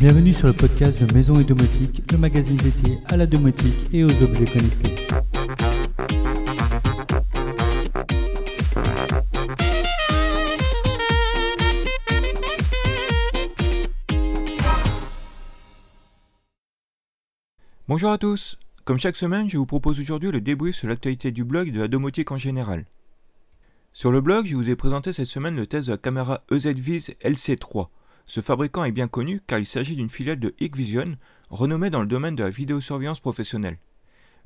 Bienvenue sur le podcast de Maison et Domotique, le magazine dédié à la domotique et aux objets connectés. Bonjour à tous. Comme chaque semaine, je vous propose aujourd'hui le débrief sur l'actualité du blog et de la domotique en général. Sur le blog, je vous ai présenté cette semaine le test de la caméra EZVIS LC3. Ce fabricant est bien connu car il s'agit d'une filiale de Hikvision, renommée dans le domaine de la vidéosurveillance professionnelle.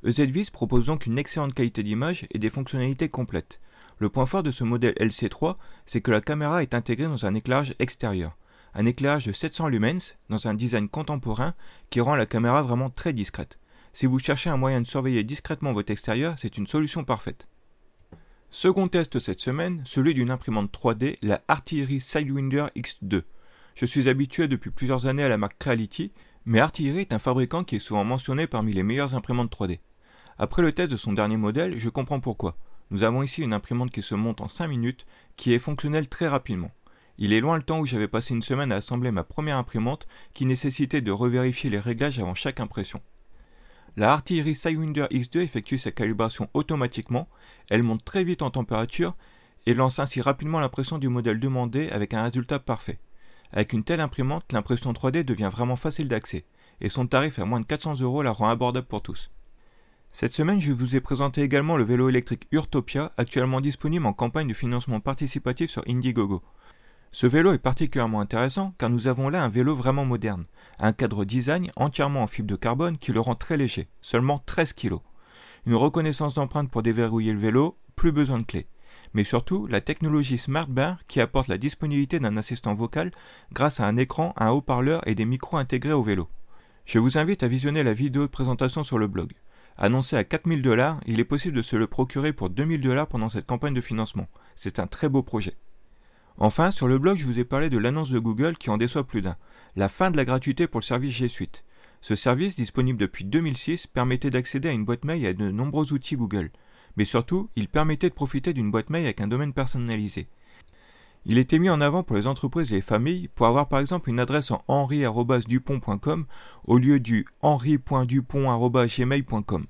EZVIS propose donc une excellente qualité d'image et des fonctionnalités complètes. Le point fort de ce modèle LC3, c'est que la caméra est intégrée dans un éclairage extérieur. Un éclairage de 700 lumens, dans un design contemporain, qui rend la caméra vraiment très discrète. Si vous cherchez un moyen de surveiller discrètement votre extérieur, c'est une solution parfaite. Second test cette semaine, celui d'une imprimante 3D, la Artillery Sidewinder X2. Je suis habitué depuis plusieurs années à la marque Creality, mais Artillery est un fabricant qui est souvent mentionné parmi les meilleures imprimantes 3D. Après le test de son dernier modèle, je comprends pourquoi. Nous avons ici une imprimante qui se monte en 5 minutes, qui est fonctionnelle très rapidement. Il est loin le temps où j'avais passé une semaine à assembler ma première imprimante qui nécessitait de revérifier les réglages avant chaque impression. La Artillery Sidewinder X2 effectue sa calibration automatiquement, elle monte très vite en température et lance ainsi rapidement l'impression du modèle demandé avec un résultat parfait. Avec une telle imprimante, l'impression 3D devient vraiment facile d'accès, et son tarif à moins de 400 euros la rend abordable pour tous. Cette semaine, je vous ai présenté également le vélo électrique Urtopia, actuellement disponible en campagne de financement participatif sur Indiegogo. Ce vélo est particulièrement intéressant car nous avons là un vélo vraiment moderne, un cadre design entièrement en fibre de carbone qui le rend très léger, seulement 13 kg. Une reconnaissance d'empreinte pour déverrouiller le vélo, plus besoin de clés mais surtout la technologie SmartBar qui apporte la disponibilité d'un assistant vocal grâce à un écran, un haut-parleur et des micros intégrés au vélo. Je vous invite à visionner la vidéo de présentation sur le blog. Annoncé à 4000 dollars, il est possible de se le procurer pour 2000 dollars pendant cette campagne de financement. C'est un très beau projet. Enfin, sur le blog, je vous ai parlé de l'annonce de Google qui en déçoit plus d'un. La fin de la gratuité pour le service G Suite. Ce service, disponible depuis 2006, permettait d'accéder à une boîte mail et à de nombreux outils Google mais surtout, il permettait de profiter d'une boîte mail avec un domaine personnalisé. Il était mis en avant pour les entreprises et les familles pour avoir par exemple une adresse en henri.dupont.com au lieu du henri.dupont.gmail.com.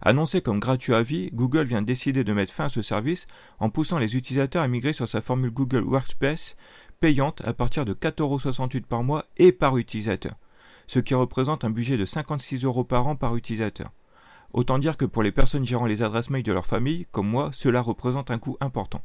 Annoncé comme gratuit à vie, Google vient de décider de mettre fin à ce service en poussant les utilisateurs à migrer sur sa formule Google Workspace payante à partir de 4,68€ par mois et par utilisateur, ce qui représente un budget de 56 euros par an par utilisateur. Autant dire que pour les personnes gérant les adresses mail de leur famille, comme moi, cela représente un coût important.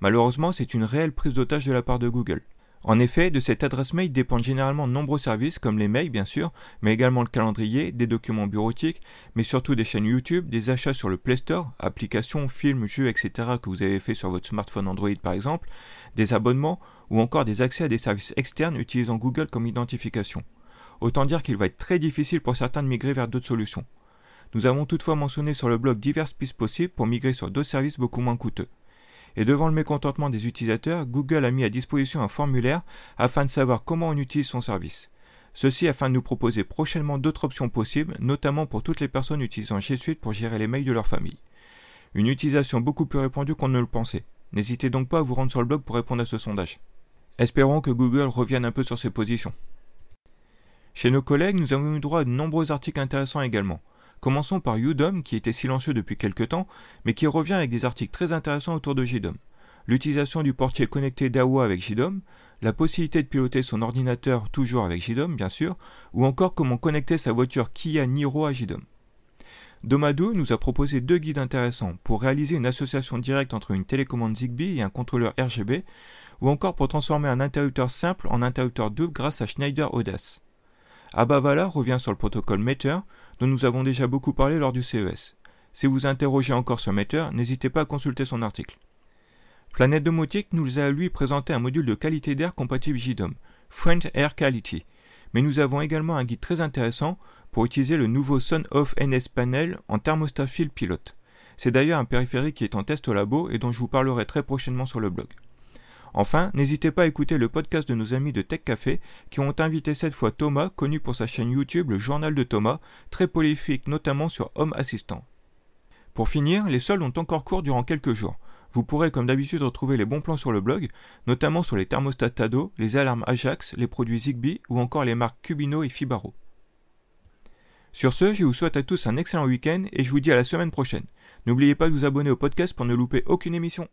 Malheureusement, c'est une réelle prise d'otage de la part de Google. En effet, de cette adresse mail dépendent généralement nombreux services, comme les mails bien sûr, mais également le calendrier, des documents bureautiques, mais surtout des chaînes YouTube, des achats sur le Play Store, applications, films, jeux, etc. que vous avez fait sur votre smartphone Android par exemple, des abonnements, ou encore des accès à des services externes utilisant Google comme identification. Autant dire qu'il va être très difficile pour certains de migrer vers d'autres solutions. Nous avons toutefois mentionné sur le blog diverses pistes possibles pour migrer sur d'autres services beaucoup moins coûteux. Et devant le mécontentement des utilisateurs, Google a mis à disposition un formulaire afin de savoir comment on utilise son service. Ceci afin de nous proposer prochainement d'autres options possibles, notamment pour toutes les personnes utilisant G Suite pour gérer les mails de leur famille. Une utilisation beaucoup plus répandue qu'on ne le pensait. N'hésitez donc pas à vous rendre sur le blog pour répondre à ce sondage. Espérons que Google revienne un peu sur ses positions. Chez nos collègues, nous avons eu droit à de nombreux articles intéressants également. Commençons par Udom, qui était silencieux depuis quelque temps, mais qui revient avec des articles très intéressants autour de JDOM. L'utilisation du portier connecté d'AWA avec JDOM, la possibilité de piloter son ordinateur toujours avec JDOM, bien sûr, ou encore comment connecter sa voiture Kia Niro à JDOM. Domado nous a proposé deux guides intéressants pour réaliser une association directe entre une télécommande Zigbee et un contrôleur RGB, ou encore pour transformer un interrupteur simple en interrupteur double grâce à Schneider Audace. Abavala revient sur le protocole Meter, dont nous avons déjà beaucoup parlé lors du CES. Si vous interrogez encore sur Meter, n'hésitez pas à consulter son article. Planète Domotique nous a lui présenté un module de qualité d'air compatible JDOM, French Air Quality. Mais nous avons également un guide très intéressant pour utiliser le nouveau Sun Off NS Panel en thermostat fil pilote. C'est d'ailleurs un périphérique qui est en test au labo et dont je vous parlerai très prochainement sur le blog. Enfin, n'hésitez pas à écouter le podcast de nos amis de Tech Café qui ont invité cette fois Thomas, connu pour sa chaîne YouTube Le Journal de Thomas, très prolifique notamment sur Home Assistant. Pour finir, les soldes ont encore cours durant quelques jours. Vous pourrez comme d'habitude retrouver les bons plans sur le blog, notamment sur les thermostats Tado, les alarmes Ajax, les produits Zigbee ou encore les marques Cubino et Fibaro. Sur ce, je vous souhaite à tous un excellent week-end et je vous dis à la semaine prochaine. N'oubliez pas de vous abonner au podcast pour ne louper aucune émission.